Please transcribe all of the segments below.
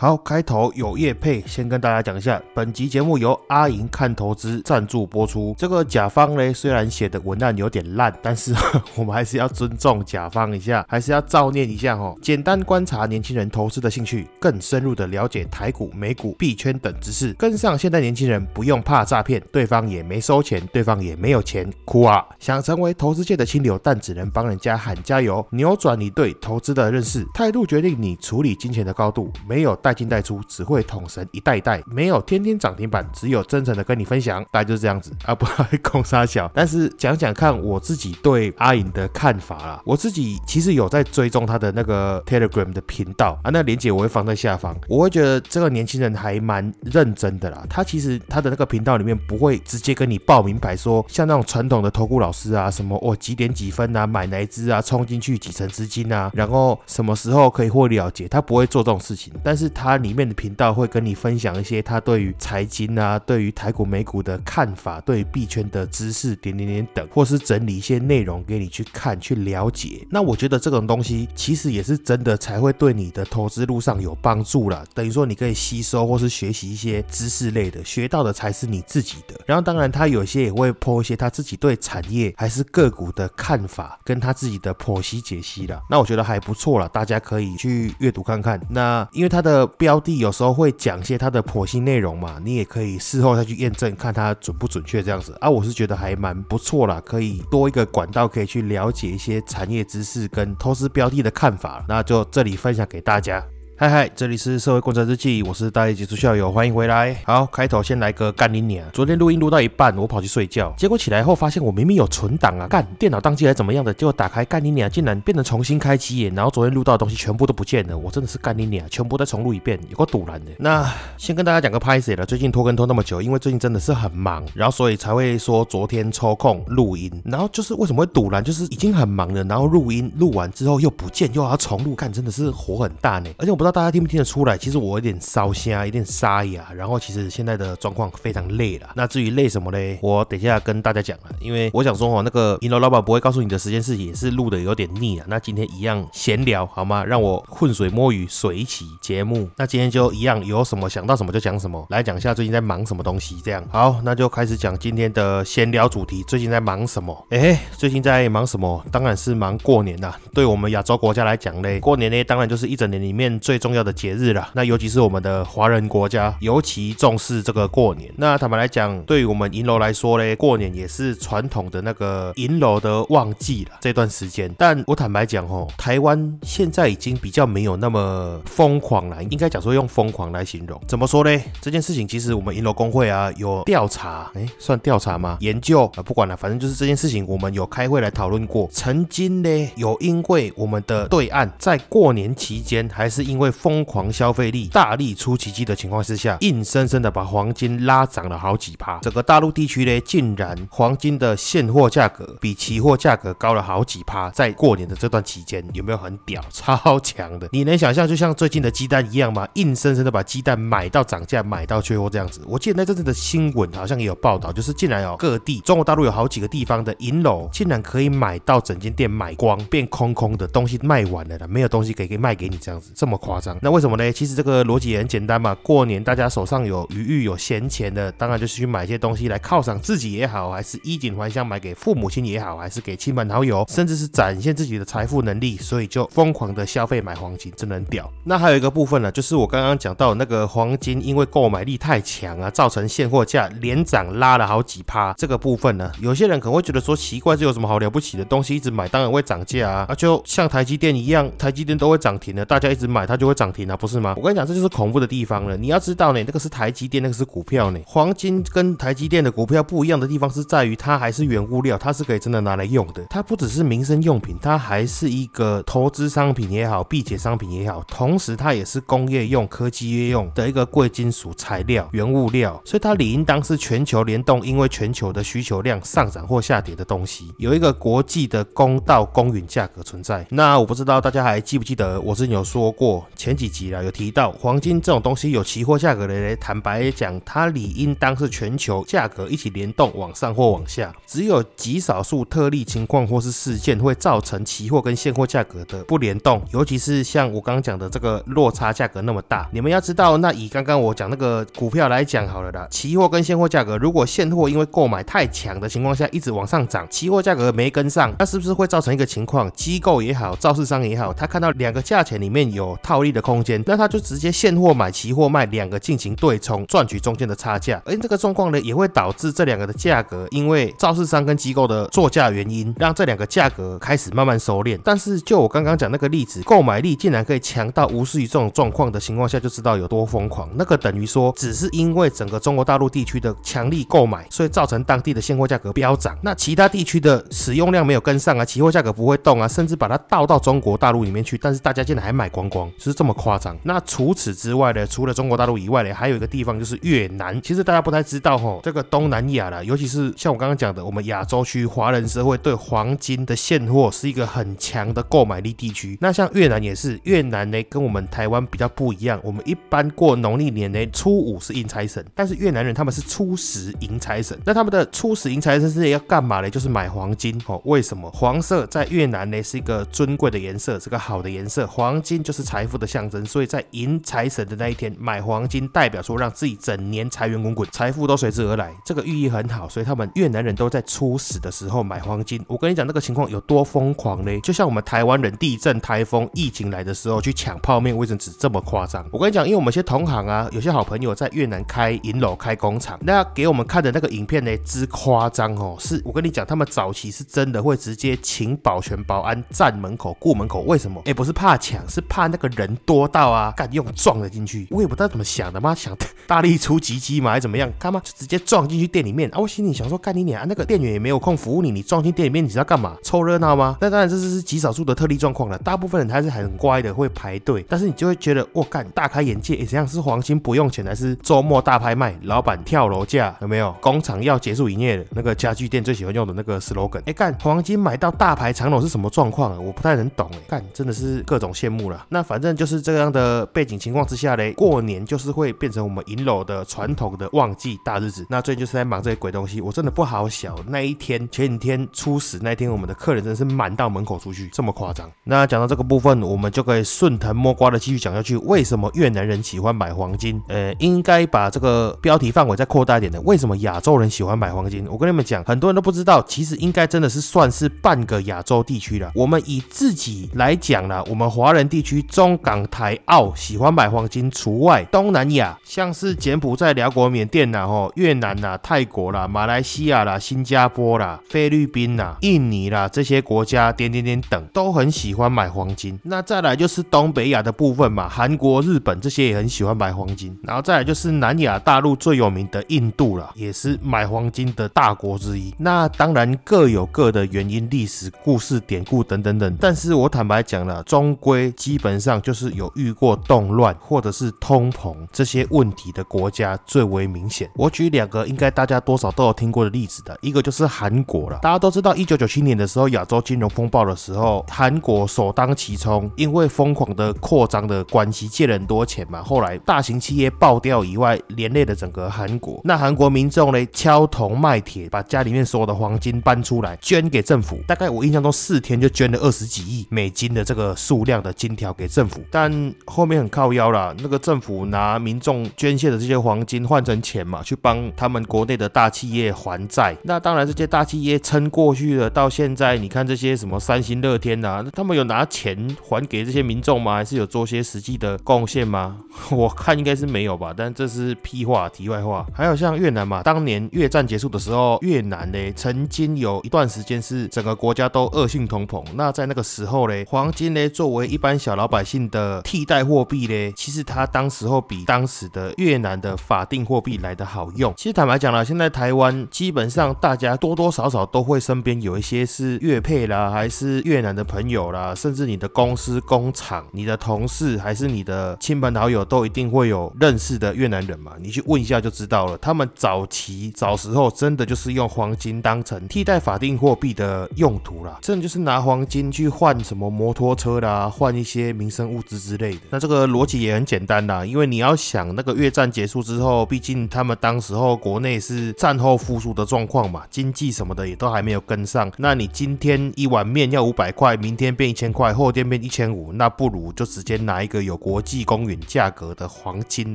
好，开头有叶配，先跟大家讲一下，本集节目由阿银看投资赞助播出。这个甲方呢，虽然写的文案有点烂，但是 我们还是要尊重甲方一下，还是要照念一下哦。简单观察年轻人投资的兴趣，更深入的了解台股、美股、币圈等知识，跟上现代年轻人，不用怕诈骗，对方也没收钱，对方也没有钱，哭啊！想成为投资界的清流，但只能帮人家喊加油，扭转你对投资的认识，态度决定你处理金钱的高度，没有带进带出，只会捅神一代一代，没有天天涨停板，只有真诚的跟你分享，大概就是这样子。啊，不会空沙小，但是讲讲看我自己对阿颖的看法啦，我自己其实有在追踪他的那个 Telegram 的频道。啊，那链接我会放在下方，我会觉得这个年轻人还蛮认真的啦，他其实他的那个频道里面不会直接跟你报名牌说，像那种传统的投顾老师啊，什么哦几点几分啊，买哪一支啊，冲进去几成资金啊，然后什么时候可以获利了结，他不会做这种事情，但是他里面。的频道会跟你分享一些他对于财经啊、对于台股、美股的看法，对于币圈的知识点点点等，或是整理一些内容给你去看、去了解。那我觉得这种东西其实也是真的，才会对你的投资路上有帮助了。等于说你可以吸收或是学习一些知识类的，学到的才是你自己的。然后当然他有些也会剖一些他自己对产业还是个股的看法，跟他自己的剖析解析了。那我觉得还不错了，大家可以去阅读看看。那因为他的标的。有时候会讲一些它的剖析内容嘛，你也可以事后再去验证，看它准不准确这样子啊。我是觉得还蛮不错啦，可以多一个管道可以去了解一些产业知识跟投资标的的看法，那就这里分享给大家。嗨嗨，这里是社会观察日记，我是大一杰出校友，欢迎回来。好，开头先来个干你娘！昨天录音录到一半，我跑去睡觉，结果起来后发现我明明有存档啊，干电脑宕机还怎么样的，结果打开干你娘，竟然变成重新开机耶！然后昨天录到的东西全部都不见了，我真的是干你娘，全部再重录一遍，有个堵然的。那先跟大家讲个拍摄了，最近拖更拖那么久，因为最近真的是很忙，然后所以才会说昨天抽空录音。然后就是为什么会堵然，就是已经很忙了，然后录音录完之后又不见，又要重录，看真的是火很大呢。而且我不知道大家听不听得出来。其实我有点烧瞎，有点沙哑，然后其实现在的状况非常累了。那至于累什么嘞？我等一下跟大家讲了，因为我想说哦，那个银楼老板不会告诉你的时间是也是录的有点腻了。那今天一样闲聊好吗？让我浑水摸鱼水起节目。那今天就一样，有什么想到什么就讲什么，来讲一下最近在忙什么东西。这样好，那就开始讲今天的闲聊主题。最近在忙什么？哎，最近在忙什么？当然是忙过年呐。对我们亚洲国家来讲嘞，过年呢当然就是一整年里面最重要的节日啦。那尤其是我们的华人国家，尤其重视这个过年。那坦白来讲，对于我们银楼来说嘞，过年也是传统的那个银楼的旺季了。这段时间，但我坦白讲哦，台湾现在已经比较没有那么疯狂了，应该讲说用疯狂来形容。怎么说呢？这件事情其实我们银楼工会啊有调查，哎，算调查吗？研究啊，不管了，反正就是这件事情，我们有开会来讨论过。曾经呢，有因为我们的对岸在过年期间，还是因为疯狂消。费力大力出奇迹的情况之下，硬生生的把黄金拉涨了好几趴。整个大陆地区呢，竟然黄金的现货价格比期货价格高了好几趴。在过年的这段期间，有没有很屌、超强的？你能想象，就像最近的鸡蛋一样吗？硬生生的把鸡蛋买到涨价，买到缺货这样子。我记得那阵子的新闻好像也有报道，就是竟然有各地中国大陆有好几个地方的银楼，竟然可以买到整间店买光，变空空的东西卖完了的，没有东西可以卖给你这样子，这么夸张？那为什么呢？其实这个逻辑也很简单嘛，过年大家手上有余裕、有闲钱的，当然就是去买一些东西来犒赏自己也好，还是衣锦还乡买给父母亲也好，还是给亲朋好友，甚至是展现自己的财富能力，所以就疯狂的消费买黄金，真的很屌。那还有一个部分呢，就是我刚刚讲到那个黄金，因为购买力太强啊，造成现货价连涨拉了好几趴。这个部分呢，有些人可能会觉得说奇怪，这有什么好了不起的东西？一直买当然会涨价啊，就像台积电一样，台积电都会涨停的，大家一直买它就。会涨停啊，不是吗？我跟你讲，这就是恐怖的地方了。你要知道呢，那个是台积电，那个是股票呢。黄金跟台积电的股票不一样的地方是在于，它还是原物料，它是可以真的拿来用的。它不只是民生用品，它还是一个投资商品也好，避险商品也好，同时它也是工业用、科技业用的一个贵金属材料、原物料，所以它理应当是全球联动，因为全球的需求量上涨或下跌的东西，有一个国际的公道公允价格存在。那我不知道大家还记不记得，我之前有说过前几集啦，有提到黄金这种东西有期货价格的嘞。坦白讲，它理应当是全球价格一起联动往上或往下，只有极少数特例情况或是事件会造成期货跟现货价格的不联动，尤其是像我刚刚讲的这个落差价格那么大。你们要知道，那以刚刚我讲那个股票来讲好了啦，期货跟现货价格，如果现货因为购买太强的情况下一直往上涨，期货价格没跟上，那是不是会造成一个情况？机构也好，造市商也好，他看到两个价钱里面有套利的空间，那他就直接现货买，期货卖，两个进行对冲，赚取中间的差价。而这个状况呢，也会导致这两个的价格，因为造市商跟机构的作价原因，让这两个价格开始慢慢收敛。但是就我刚刚讲那个例子，购买力竟然可以强到无视于这种状况的情况下，就知道有多疯狂。那个等于说，只是因为整个中国大陆地区的强力购买，所以造成当地的现货价格飙涨。那其他地区的使用量没有跟上啊，期货价格不会动啊，甚至把它倒到中国大陆里面去。但是大家竟然还买光光，是这么夸张。那除此之外呢，除了中国大陆以外呢，还有一个地方就是越南。其实大家不太知道哈，这个东南亚啦，尤其是像我刚刚讲的，我们亚洲区华人社会对黄金的现货是一个很强的购买力地区。那像越南也是，越南呢跟我们台湾比较不一样，我们一般过农历年呢初五是迎财神，但是越南人他们是初十迎财神。那他们的初十迎财神是要干嘛呢？就是买黄金哦。为什么？黄色在越南呢是一个尊贵的颜色，是个好的颜色。黄金就是财富的象征，所以在迎财神的那一天买黄金，代表说让自己整年财源滚滚，财富都随之而来。这个寓意很好，所以他们越南人都在初十的时候买黄金。我跟你讲，那个情况有多疯狂呢？就像我们台湾人地震、台风、疫情来的时候去抢泡面、卫生纸这么夸张。我跟你讲，因为我们一些同行啊，有些好朋友在越南开银楼、开工厂，那给我们看的那个影片呢，之夸张哦！是我跟你讲，他们早期是真的会直接请保全、保安站门口、顾门口。为什么？哎，不是怕抢，是怕那个人多到啊，敢用撞了进去。我也不知道怎么想的，嘛想大力出奇迹嘛，还是怎么样？干嘛就直接撞进去店里面啊？我心里想说，干你娘！那个店员也没有空服务你，你撞进店里面，你知道干嘛？凑热闹吗？那当然，这是极少数的特例状况了。大部分人还是很乖的，会排队。但是你就会觉得，我干，大开眼界！怎样是黄金不用钱，还是周末大拍卖？老板跳楼价有没有？工厂要结束营业了，那个家具店最喜欢用的那个 slogan。哎，干黄金买到大牌长龙是什么状况啊？我不太能懂。哎，干真的是各种羡慕了。那反正就是这样的背景情况之下嘞，过年就是会变成我们银楼的传统的旺季大日子。那最近就是在忙这些鬼东西，我真的不好小。那一天前几天初十那天，我们的客人真是满到门口出去，这么夸张。那讲到这个部分，我们就可以顺藤摸瓜的继续讲下去。为什么越南人喜欢买黄金？呃，应该把这个标题范围再扩大一点的。为什么亚洲人喜欢买黄金？我跟你们讲，很多人都不知道，其实应该真的是算是半个亚洲地区了。我们以自己来讲啦，我们华人地区中港台澳喜欢买黄金除外，东南亚像是柬埔寨、辽国、缅甸啦、吼越南啦、泰国啦、马来西亚啦、新加坡啦、菲律宾啦、印尼啦这些国家点点点等都很喜欢买黄金。那再来就是东北亚的部分嘛，韩国、日本这些也很喜欢买黄金。然后再来就是南亚大陆最有名的印度啦，也是买黄金的大国之一。那当然各有各的原因、历史故事、典故等等等。但是我坦白讲了，终归基本上就就是有遇过动乱或者是通膨这些问题的国家最为明显。我举两个应该大家多少都有听过的例子的，一个就是韩国了。大家都知道，一九九七年的时候亚洲金融风暴的时候，韩国首当其冲，因为疯狂的扩张的关系，借了很多钱嘛。后来大型企业爆掉以外，连累了整个韩国。那韩国民众呢，敲铜卖铁，把家里面所有的黄金搬出来捐给政府。大概我印象中四天就捐了二十几亿美金的这个数量的金条给政府。但后面很靠腰啦，那个政府拿民众捐献的这些黄金换成钱嘛，去帮他们国内的大企业还债。那当然这些大企业撑过去了，到现在你看这些什么三星、乐天呐，他们有拿钱还给这些民众吗？还是有做些实际的贡献吗？我看应该是没有吧。但这是屁话，题外话。还有像越南嘛，当年越战结束的时候，越南呢曾经有一段时间是整个国家都恶性通膨。那在那个时候嘞，黄金呢作为一般小老百姓的替代货币嘞，其实它当时候比当时的越南的法定货币来的好用。其实坦白讲了，现在台湾基本上大家多多少少都会身边有一些是越配啦，还是越南的朋友啦，甚至你的公司工厂、你的同事，还是你的亲朋好友，都一定会有认识的越南人嘛。你去问一下就知道了，他们早期早时候真的就是用黄金当成替代法定货币的用途啦，真的就是拿黄金去换什么摩托车啦，换一些民生物资之类的。那这个逻辑也很简单啦，因为你要想那个越战结束之后，毕竟他们当时候国内是战后复苏的状况嘛，经济什么的也都还没有跟上。那你今天一碗面要五百块，明天变一千块，后天变一千五，那不如就直接拿一个有国际公允价格的黄金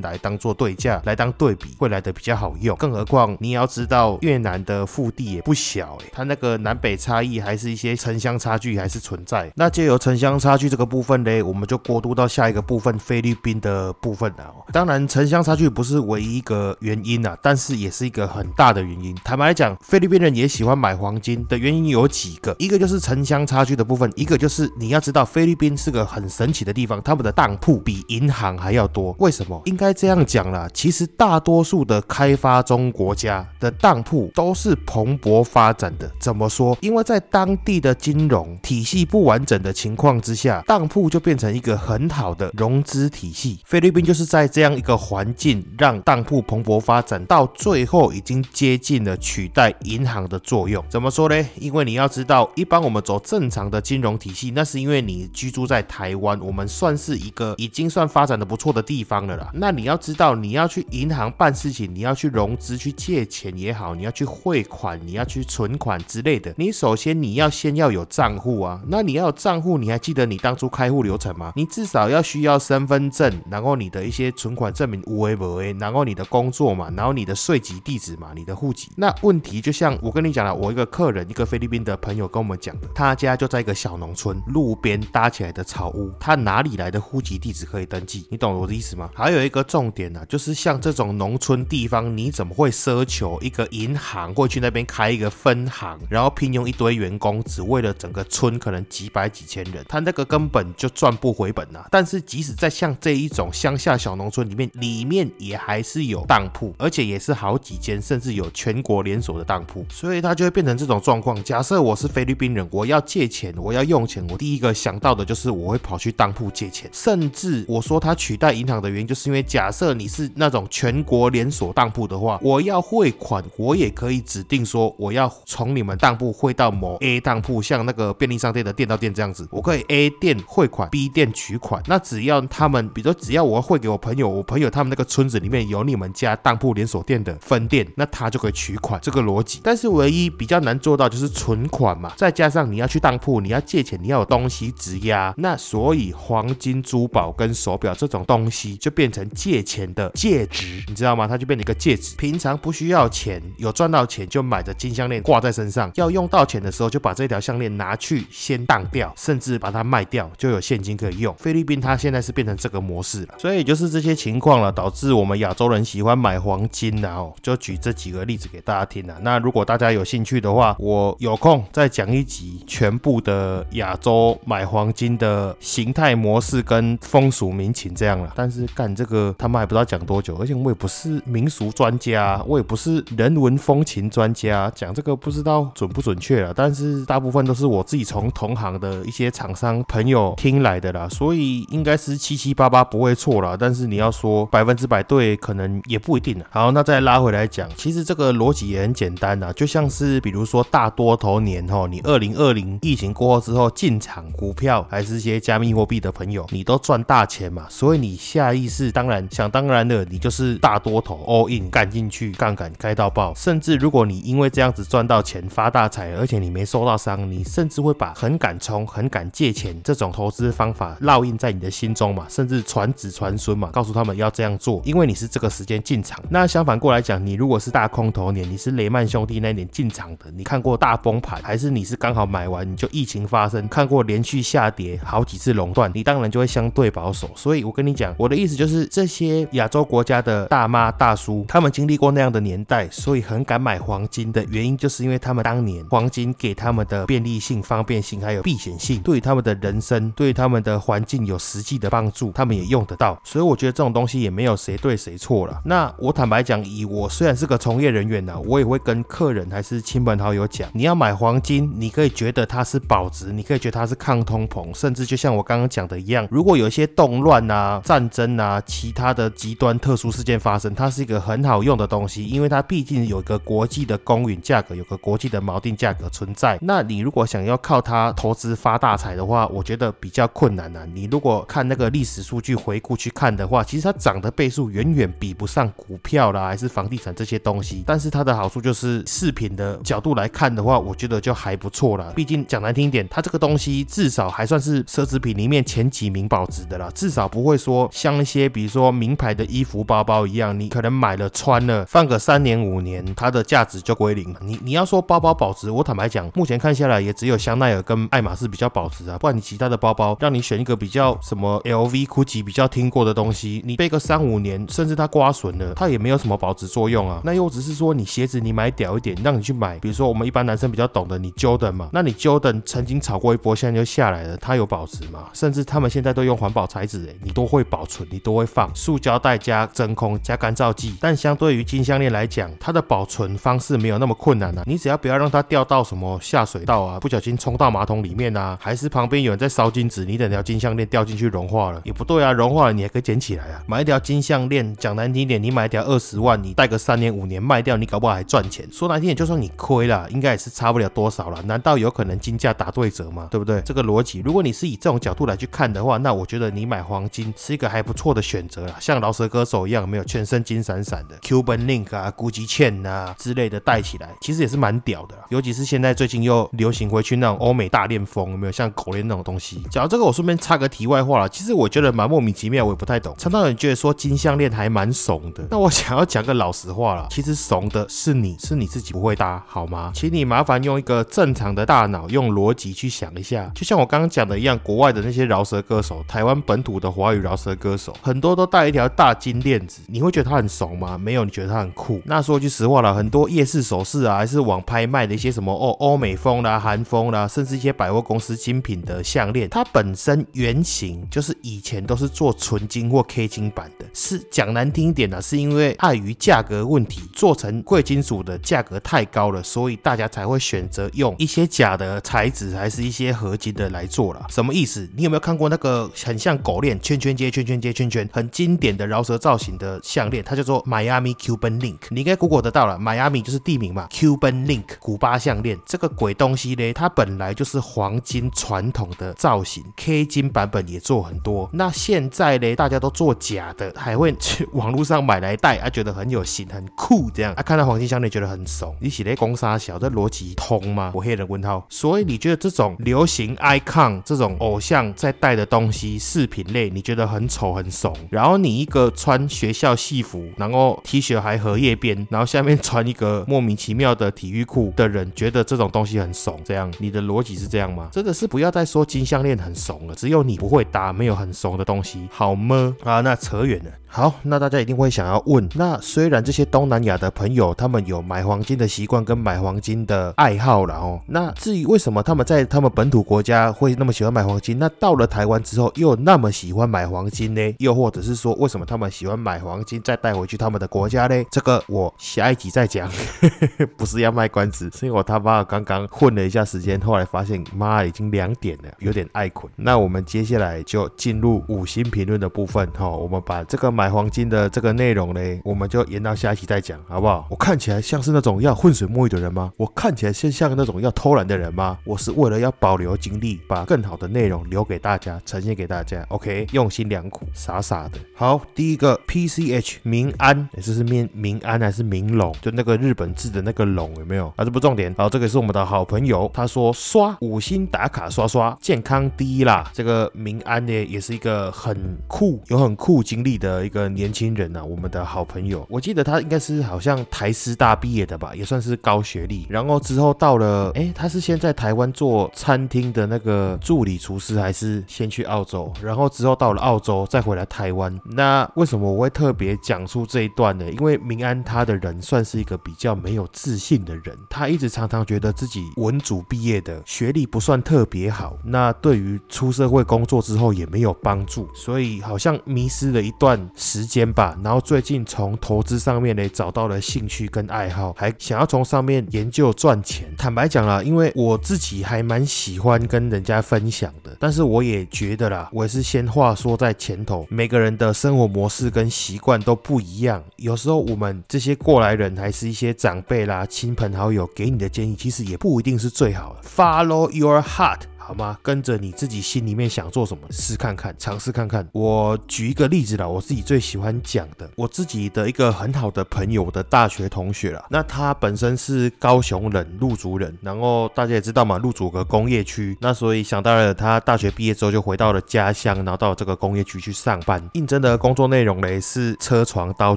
来当做对价，来当对比，会来的比较好用。更何况你也要知道，越南的腹地也不小诶，它那个南北差异还是一些城乡差距还是存在。那借由城乡差距这个部分嘞，我们就过过渡到下一个部分，菲律宾的部分啊。当然，城乡差距不是唯一一个原因啊，但是也是一个很大的原因。坦白来讲，菲律宾人也喜欢买黄金的原因有几个，一个就是城乡差距的部分，一个就是你要知道，菲律宾是个很神奇的地方，他们的当铺比银行还要多。为什么？应该这样讲啦，其实大多数的开发中国家的当铺都是蓬勃发展的。怎么说？因为在当地的金融体系不完整的情况之下，当铺就变成一个很好的融资体系。菲律宾就是在这样一个环境，让当铺蓬勃发展，到最后已经接近了取代银行的作用。怎么说呢？因为你要知道，一般我们走正常的金融体系，那是因为你居住在台湾，我们算是一个已经算发展的不错的地方了啦。那你要知道，你要去银行办事情，你要去融资、去借钱也好，你要去汇款、你要去存款之类的，你首先你要先要有账户啊。那你要有账户，你还记得你当初开户流程吗？你至少要需要身份证，然后你的一些存款证明无为不为，然后你的工作嘛，然后你的税籍地址嘛，你的户籍。那问题就像我跟你讲了，我一个客人，一个菲律宾的朋友跟我们讲的，他家就在一个小农村路边搭起来的草屋，他哪里来的户籍地址可以登记？你懂我的意思吗？还有一个重点呢，就是像这种农村地方，你怎么会奢求一个银行会去那边开一个分行，然后聘用一堆员工，只为了整个村可能几百几千人，他那个根本就赚不回 本呐。但是即使在像这一种乡下小农村里面，里面也还是有当铺，而且也是好几间，甚至有全国连锁的当铺，所以它就会变成这种状况。假设我是菲律宾人，我要借钱，我要用钱，我第一个想到的就是我会跑去当铺借钱，甚至我说它取代银行的原因，就是因为假设你是那种全国连锁当铺的话，我要汇款，我也可以指定说我要从你们当铺汇到某 A 当铺，像那个便利商店的店到店这样子，我可以 A 店汇款，B 店取取款。那只要他们，比如说只要我汇给我朋友，我朋友他们那个村子里面有你们家当铺连锁店的分店，那他就可以取款，这个逻辑。但是唯一比较难做到就是存款嘛，再加上你要去当铺，你要借钱，你要有东西质押，那所以黄金、珠宝跟手表这种东西就变成借钱的戒指，你知道吗？它就变成一个戒指。平常不需要钱，有赚到钱就买着金项链挂在身上，要用到钱的时候就把这条项链拿去先当掉，甚至把它卖掉，就有现金可以用。菲律宾它现在是变成这个模式了，所以就是这些情况了，导致我们亚洲人喜欢买黄金的哦。就举这几个例子给大家听了。那如果大家有兴趣的话，我有空再讲一集全部的亚洲买黄金的形态模式跟风俗民情这样了。但是干这个他们还不知道讲多久，而且我也不是民俗专家，我也不是人文风情专家，讲这个不知道准不准确了。但是大部分都是我自己从同行的一些厂商朋友听来的啦，所所以应该是七七八八不会错啦。但是你要说百分之百对，可能也不一定。好，那再拉回来讲，其实这个逻辑也很简单啊，就像是比如说大多头年哈，你二零二零疫情过后之后进场股票，还是一些加密货币的朋友，你都赚大钱嘛，所以你下意识当然想当然的，你就是大多头 all in 干进去，杠杆开到爆。甚至如果你因为这样子赚到钱发大财，而且你没受到伤，你甚至会把很敢冲、很敢借钱这种投资方法烙印在你的心中嘛，甚至传子传孙嘛，告诉他们要这样做，因为你是这个时间进场。那相反过来讲，你如果是大空头年，你是雷曼兄弟那年进场的，你看过大崩盘，还是你是刚好买完你就疫情发生，看过连续下跌好几次垄断，你当然就会相对保守。所以我跟你讲，我的意思就是这些亚洲国家的大妈大叔，他们经历过那样的年代，所以很敢买黄金的原因，就是因为他们当年黄金给他们的便利性、方便性还有避险性，对于他们的人生、对于他们的环境有实际的帮助，他们也用得到。所以我觉得这种东西也没有谁对谁错了。那我坦白讲，以我虽然是个从业人员呢，我也会跟客人还是亲朋好友讲，你要买黄金，你可以觉得它是保值，你可以觉得它是抗通膨，甚至就像我刚刚讲的一样，如果有一些动乱啊、战争啊、其他的极端特殊事件发生，它是一个很好用的东西，因为它毕竟有一个国际的公允价格，有个国际的锚定价格存在。那你如果想要靠它投资发大财的话，我觉得比较困难啊。你如果看那个历史数据回顾去看的话，其实它涨的倍数远远比不上股票啦，还是房地产这些东西。但是它的好处就是饰品的角度来看的话，我觉得就还不错了。毕竟讲难听一点，它这个东西至少还算是奢侈品里面前几名保值的啦，至少不会说像一些比如说名牌的衣服、包包一样，你可能买了穿了放个三年五年，它的价值就归零。你你要说包包保值，我坦白讲，目前看下来也只有香奈儿跟爱马仕比较保值啊。不然你其他的包包，让你选一个比比较什么 LV、GUCCI 比较听过的东西，你背个三五年，甚至它刮损了，它也没有什么保值作用啊。那又只是说你鞋子你买屌一点，让你去买，比如说我们一般男生比较懂的，你 Jordan 嘛，那你 Jordan 曾经炒过一波，现在就下来了，它有保值吗？甚至他们现在都用环保材质，诶，你都会保存，你都会放塑胶袋加真空加干燥剂。但相对于金项链来讲，它的保存方式没有那么困难啊。你只要不要让它掉到什么下水道啊，不小心冲到马桶里面啊，还是旁边有人在烧金纸，你等条金项链掉进去融化了也不对啊，融化了你还可以捡起来啊。买一条金项链，讲难听点，你买一条二十万，你戴个三年五年卖掉，你搞不好还赚钱。说难听点，就算你亏了，应该也是差不了多少了。难道有可能金价打对折吗？对不对？这个逻辑，如果你是以这种角度来去看的话，那我觉得你买黄金是一个还不错的选择了。像饶舌歌手一样，没有全身金闪闪的 Cuban Link 啊、Gucci Chain 啊之类的戴起来，其实也是蛮屌的。尤其是现在最近又流行回去那种欧美大链风，有没有像狗链那种东西？讲到这个，我顺便插个题外话了。其实我觉得蛮莫名其妙，我也不太懂。常常有人觉得说金项链还蛮怂的，那我想要讲个老实话了，其实怂的是你，是你自己不会搭，好吗？请你麻烦用一个正常的大脑，用逻辑去想一下。就像我刚刚讲的一样，国外的那些饶舌歌手，台湾本土的华语饶舌歌手，很多都戴一条大金链子，你会觉得他很怂吗？没有，你觉得他很酷？那说句实话了，很多夜市首饰啊，还是网拍卖的一些什么哦欧美风啦、韩风啦，甚至一些百货公司精品的项链，它本身原原型就是以前都是做纯金或 K 金版的，是讲难听一点呢，是因为碍于价格问题，做成贵金属的价格太高了，所以大家才会选择用一些假的材质，还是一些合金的来做了。什么意思？你有没有看过那个很像狗链，圈圈接圈圈接圈圈，很经典的饶舌造型的项链？它叫做 Miami Cuban Link，你应该 Google 得到了，Miami 就是地名嘛，Cuban Link 古巴项链，这个鬼东西嘞，它本来就是黄金传统的造型，K 金版本也做很多。那现在嘞，大家都做假的，还会去网络上买来戴，啊，觉得很有型、很酷，这样啊，看到黄金项链觉得很怂。你写的公沙小，这逻辑通吗？我黑人问号。所以你觉得这种流行 icon 这种偶像在戴的东西，饰品类，你觉得很丑、很怂？然后你一个穿学校戏服，然后 T 恤还荷叶边，然后下面穿一个莫名其妙的体育裤的人，觉得这种东西很怂？这样你的逻辑是这样吗？真的是不要再说金项链很怂了，只有你不会打，没有很怂的东西，好吗？啊，那扯远了。好，那大家一定会想要问，那虽然这些东南亚的朋友他们有买黄金的习惯跟买黄金的爱好了哦，那至于为什么他们在他们本土国家会那么喜欢买黄金，那到了台湾之后又那么喜欢买黄金呢？又或者是说为什么他们喜欢买黄金再带回去他们的国家呢？这个我下一集再讲，不是要卖关子，是因为我他妈刚刚混了一下时间，后来发现妈已经两点了，有点爱困。那我们接下来就进入五星评论的部分哈，我们把这个买黄金的这个内容呢，我们就延到下一期再讲，好不好？我看起来像是那种要浑 水摸鱼的人吗？我看起来像像那种要偷懒的人吗？我是为了要保留精力，把更好的内容留给大家，呈现给大家。OK，用心良苦，傻傻的。好，第一个 PCH 民安，这是面民安还是明龙？就那个日本字的那个龙有没有？啊，这不重点。好，这个是我们的好朋友，他说刷五星打卡刷刷，健康第一啦。这个民安呢，也是一个很酷、有很酷经历的一个年轻人呐，我们的好朋友。我记得他应该是好像台师大毕业的吧，也算是高学历。然后之后到了，哎，他是先在台湾做餐厅的那个助理厨师，还是先去澳洲？然后之后到了澳洲，再回来台湾。那为什么我会特别讲述这一段呢？因为明安他的人算是一个比较没有自信的人，他一直常常觉得自己文组毕业的，学历不算特别好。那对于出社会工工作之后也没有帮助，所以好像迷失了一段时间吧。然后最近从投资上面呢找到了兴趣跟爱好，还想要从上面研究赚钱。坦白讲啦，因为我自己还蛮喜欢跟人家分享的，但是我也觉得啦，我也是先话说在前头，每个人的生活模式跟习惯都不一样，有时候我们这些过来人还是一些长辈啦、亲朋好友给你的建议，其实也不一定是最好的。Follow your heart。好吗？跟着你自己心里面想做什么，试看看，尝试看看。我举一个例子啦，我自己最喜欢讲的，我自己的一个很好的朋友的大学同学啦。那他本身是高雄人，鹿竹人。然后大家也知道嘛，鹿竹个工业区。那所以想当然，他大学毕业之后就回到了家乡，然后到这个工业区去上班。应征的工作内容嘞是车床刀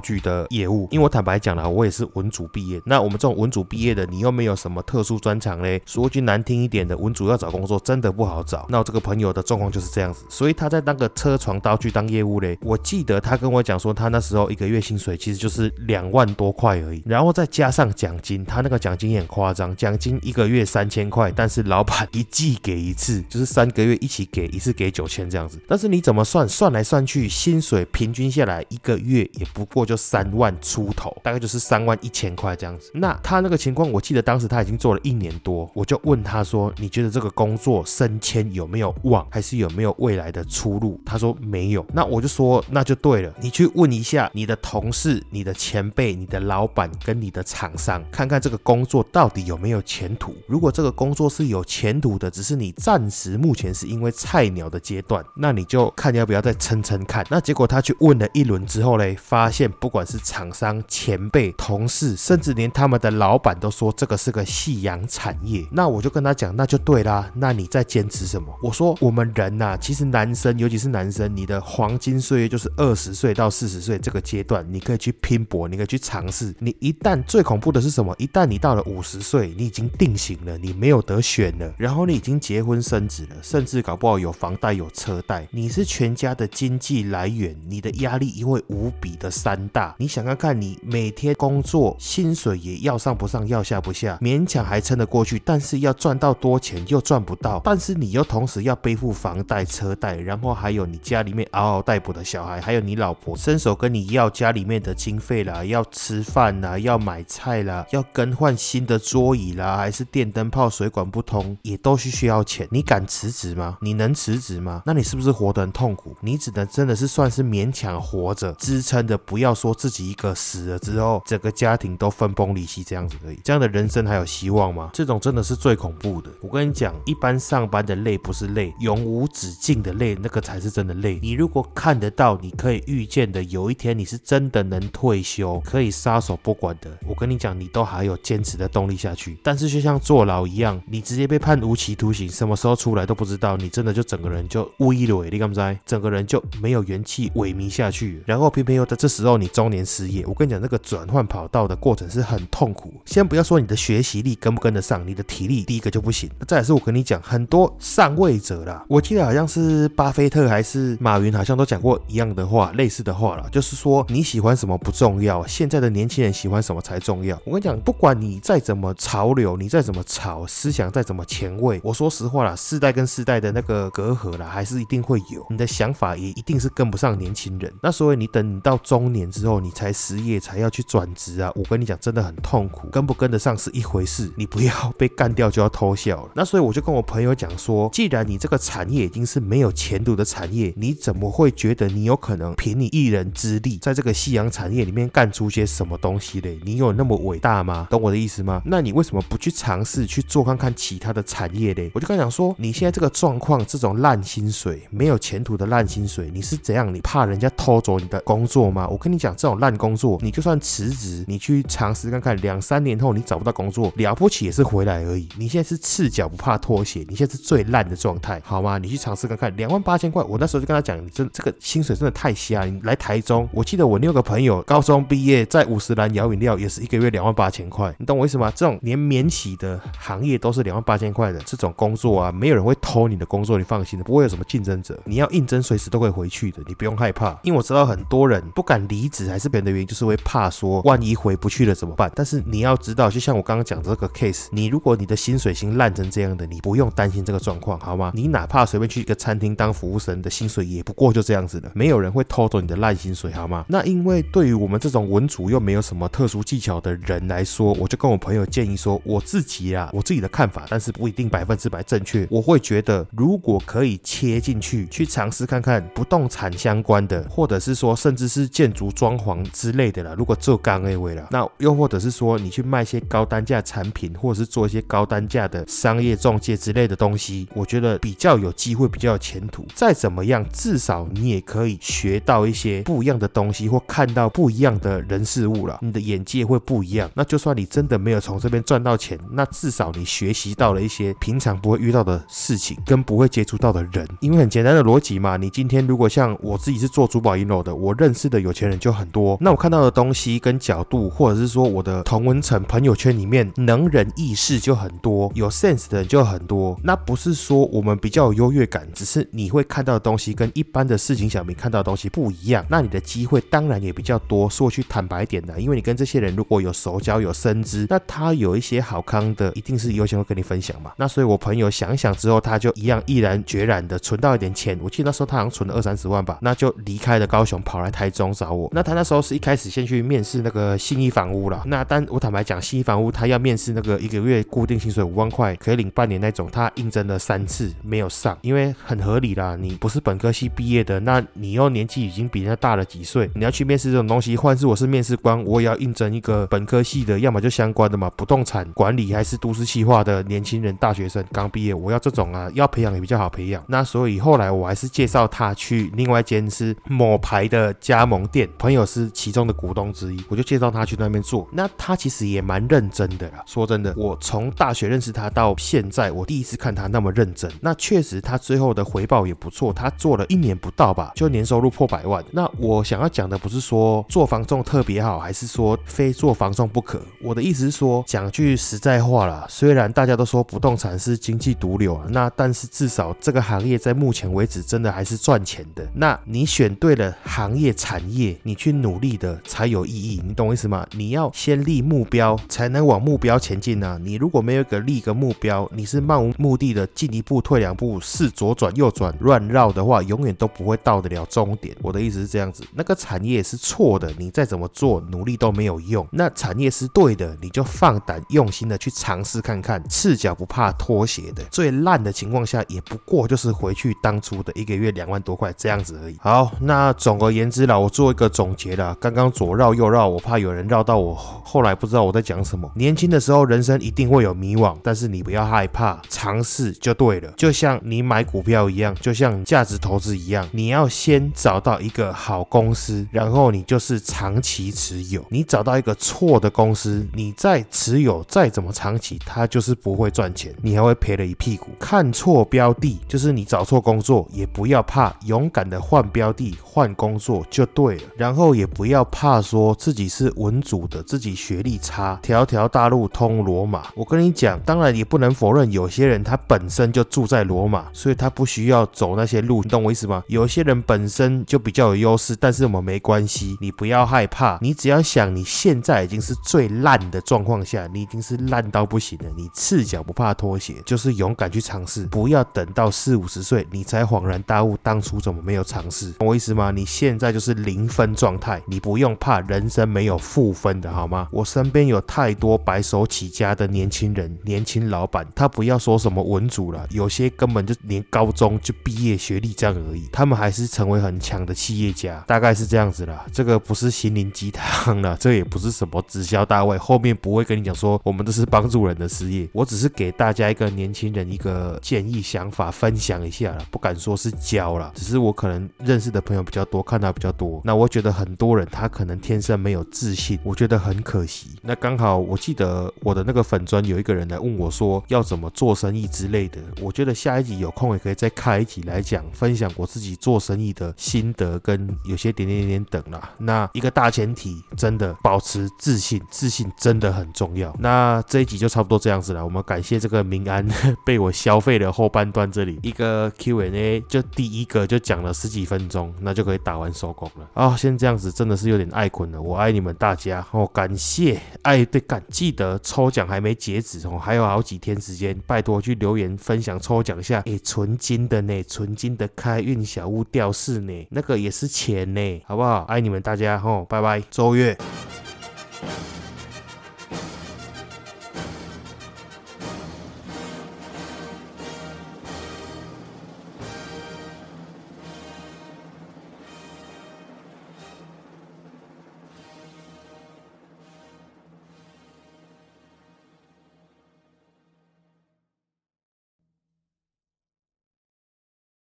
具的业务。因为我坦白讲啦，我也是文组毕业。那我们这种文组毕业的，你又没有什么特殊专长嘞。说句难听一点的，文组要找工作真。的不好找，那我这个朋友的状况就是这样子，所以他在那个车床刀具当业务嘞。我记得他跟我讲说，他那时候一个月薪水其实就是两万多块而已，然后再加上奖金，他那个奖金也很夸张，奖金一个月三千块，但是老板一季给一次，就是三个月一起给一次给九千这样子。但是你怎么算，算来算去，薪水平均下来一个月也不过就三万出头，大概就是三万一千块这样子。那他那个情况，我记得当时他已经做了一年多，我就问他说，你觉得这个工作？升迁有没有望，还是有没有未来的出路？他说没有，那我就说那就对了，你去问一下你的同事、你的前辈、你的老板跟你的厂商，看看这个工作到底有没有前途。如果这个工作是有前途的，只是你暂时目前是因为菜鸟的阶段，那你就看要不要再撑撑看。那结果他去问了一轮之后嘞，发现不管是厂商、前辈、同事，甚至连他们的老板都说这个是个夕阳产业。那我就跟他讲，那就对啦，那你再。在坚持什么？我说我们人呐，其实男生，尤其是男生，你的黄金岁月就是二十岁到四十岁这个阶段，你可以去拼搏，你可以去尝试。你一旦最恐怖的是什么？一旦你到了五十岁，你已经定型了，你没有得选了，然后你已经结婚生子了，甚至搞不好有房贷有车贷，你是全家的经济来源，你的压力会无比的山大。你想看看，你每天工作，薪水也要上不上，要下不下，勉强还撑得过去，但是要赚到多钱又赚不到。但是你又同时要背负房贷、车贷，然后还有你家里面嗷嗷待哺的小孩，还有你老婆伸手跟你要家里面的经费啦，要吃饭啦，要买菜啦，要更换新的桌椅啦，还是电灯泡、水管不通，也都是需要钱。你敢辞职吗？你能辞职吗？那你是不是活得很痛苦？你只能真的是算是勉强活着支撑着，不要说自己一个死了之后，整个家庭都分崩离析这样子而已。这样的人生还有希望吗？这种真的是最恐怖的。我跟你讲，一般上。上班的累不是累，永无止境的累，那个才是真的累。你如果看得到，你可以预见的，有一天你是真的能退休，可以撒手不管的。我跟你讲，你都还有坚持的动力下去。但是就像坐牢一样，你直接被判无期徒刑，什么时候出来都不知道，你真的就整个人就萎了，你敢不知？整个人就没有元气，萎靡下去。然后偏偏又在这时候你中年失业，我跟你讲，那个转换跑道的过程是很痛苦。先不要说你的学习力跟不跟得上，你的体力第一个就不行。再来是我跟你讲很。多上位者啦，我记得好像是巴菲特还是马云，好像都讲过一样的话，类似的话啦，就是说你喜欢什么不重要，现在的年轻人喜欢什么才重要。我跟你讲，不管你再怎么潮流，你再怎么潮，思想再怎么前卫，我说实话啦，世代跟世代的那个隔阂啦，还是一定会有。你的想法也一定是跟不上年轻人。那所以你等到中年之后，你才失业，才要去转职啊。我跟你讲，真的很痛苦，跟不跟得上是一回事，你不要被干掉就要偷笑了。那所以我就跟我朋友。讲说，既然你这个产业已经是没有前途的产业，你怎么会觉得你有可能凭你一人之力，在这个夕阳产业里面干出些什么东西嘞？你有那么伟大吗？懂我的意思吗？那你为什么不去尝试去做看看其他的产业嘞？我就跟他讲说，你现在这个状况，这种烂薪水、没有前途的烂薪水，你是怎样？你怕人家偷走你的工作吗？我跟你讲，这种烂工作，你就算辞职，你去尝试看看，两三年后你找不到工作，了不起也是回来而已。你现在是赤脚不怕拖鞋，你现在。是最烂的状态，好吗？你去尝试看看，两万八千块，我那时候就跟他讲，你这这个薪水真的太瞎。你来台中，我记得我六个朋友高中毕业在五十岚摇饮料，也是一个月两万八千块，你懂我意思吗？这种连免洗的行业都是两万八千块的这种工作啊，没有人会偷你的工作，你放心的，不会有什么竞争者。你要应征，随时都会回去的，你不用害怕。因为我知道很多人不敢离职，还是别人的原因，就是会怕说万一回不去了怎么办？但是你要知道，就像我刚刚讲这个 case，你如果你的薪水已经烂成这样的，你不用担。心这个状况，好吗？你哪怕随便去一个餐厅当服务生的薪水也不过就这样子的，没有人会偷走你的烂薪水，好吗？那因为对于我们这种文组又没有什么特殊技巧的人来说，我就跟我朋友建议说，我自己啊，我自己的看法，但是不一定百分之百正确。我会觉得，如果可以切进去，去尝试看看不动产相关的，或者是说甚至是建筑装潢之类的了。如果做刚 A 位了，那又或者是说你去卖一些高单价产品，或者是做一些高单价的商业中介之类的东西，我觉得比较有机会，比较有前途。再怎么样，至少你也可以学到一些不一样的东西，或看到不一样的人事物了。你的眼界会不一样。那就算你真的没有从这边赚到钱，那至少你学习到了一些平常不会遇到的事情，跟不会接触到的人。因为很简单的逻辑嘛，你今天如果像我自己是做珠宝银楼的，我认识的有钱人就很多。那我看到的东西跟角度，或者是说我的同文层朋友圈里面能人异士就很多，有 sense 的人就很多。那那不是说我们比较有优越感，只是你会看到的东西跟一般的事情小民看到的东西不一样。那你的机会当然也比较多。说去坦白点的，因为你跟这些人如果有熟交有深知，那他有一些好康的，一定是优先会跟你分享嘛。那所以我朋友想一想之后，他就一样毅然决然的存到一点钱。我记得那时候他好像存了二三十万吧，那就离开了高雄，跑来台中找我。那他那时候是一开始先去面试那个信义房屋了。那但我坦白讲，信义房屋他要面试那个一个月固定薪水五万块，可以领半年那种，他应征了三次没有上，因为很合理啦，你不是本科系毕业的，那你又年纪已经比人家大了几岁，你要去面试这种东西，换是我是面试官，我也要应征一个本科系的，要么就相关的嘛，不动产管理还是都市计划的年轻人，大学生刚毕业，我要这种啊，要培养也比较好培养。那所以后来我还是介绍他去另外一间是某牌的加盟店，朋友是其中的股东之一，我就介绍他去那边做。那他其实也蛮认真的啦，说真的，我从大学认识他到现在，我第一次看他那么认真。那确实他最后的回报也不错，他做了一年不到吧，就年收入破百万。那我想要讲的不是说做房仲特别好，还是说非做房仲不可。我的意思是说，讲句实在话啦，虽然大家都说不动产是经济毒瘤啊，那但是至少这个行业在目前为止真的还是赚钱的。那你选对了行业产业，你去努力的才有意义，你懂我意思吗？你要先立目标，才能往目标前进呢。你如果没有一个立个目标，你是漫无目的的进一步退两步，是左转右转乱绕的话，永远都不会到得了终点。我的意思是这样子，那个产业是错的，你再怎么做努力都没有用。那产业是对的，你就放胆用心的去尝试看看，赤脚不怕拖鞋的。最烂的情况下，也不过就是回去当初的一个月两万多块这样子而已。好，那总而言之啦，我做一个总结啦。刚刚左绕右绕，我怕有人绕到我，后来不知道我在讲什么。年轻的时候，人生一定会有迷惘，但是你不要害怕，尝试就对了。就像你买股票一样，就像价值投资一样，你要先找到一个好公司，然后你就是长期持有。你找到一个错的公司，你再持有再怎么长期，它就是不会赚钱，你还会赔了一屁股。看错标的，就是你找错工作，也不要怕，勇敢的换标的、换工作就对了。然后也不要怕说自己是文组的，自己学历差，条条大路通罗马。我跟你讲，当然也不能否认，有些人他本身就住在罗马，所以他不需要走那些路，你懂我意思吗？有些人本身就比较有优势，但是我们没关系，你不要害怕，你只要想你现在已经是最烂的状况下，你已经是烂到不行了，你赤脚不怕拖鞋，就是勇敢去尝试，不要等到四五十岁你才恍然大悟当初怎么没有尝试，懂我意思吗？你现在就是零分状态，你不用怕人生没有负分的好吗？我身边有太多白手起家的年轻人、年轻老板，他不要说什么文主了，有些根本就连高中就毕业学历这样而已，他们还是成为很强的企业家，大概是这样子啦。这个不是心灵鸡汤了，这也不是什么直销大会，后面不会跟你讲说我们都是帮助人的事业，我只是给大家一个年轻人一个建议想法分享一下了，不敢说是教了，只是我可能认识的朋友比较多，看到比较多，那我觉得很多人他可能天生没有自信，我觉得很可惜。那刚好我记得我的那个粉砖有一个人来问我说要怎么做生意之类的，我觉得下一集有空也可以再开一集来讲，分享我自己做生意的心得跟有些点点点点等啦。那一个大前提，真的保持自信，自信真的很重要。那这一集就差不多这样子了，我们感谢这个明安被我消费了后半段这里一个 Q&A，就第一个就讲了十几分钟，那就可以打完收工了啊。先这样子真的是有点爱困了，我爱你们大家哦，感谢爱对，感记得抽奖还没截止哦，还有好几天时间，拜托去留言分享抽奖一下。诶，纯金的呢，纯金的开运小物吊饰呢，那个也是钱呢，好不好？爱你们大家吼，拜拜，周月。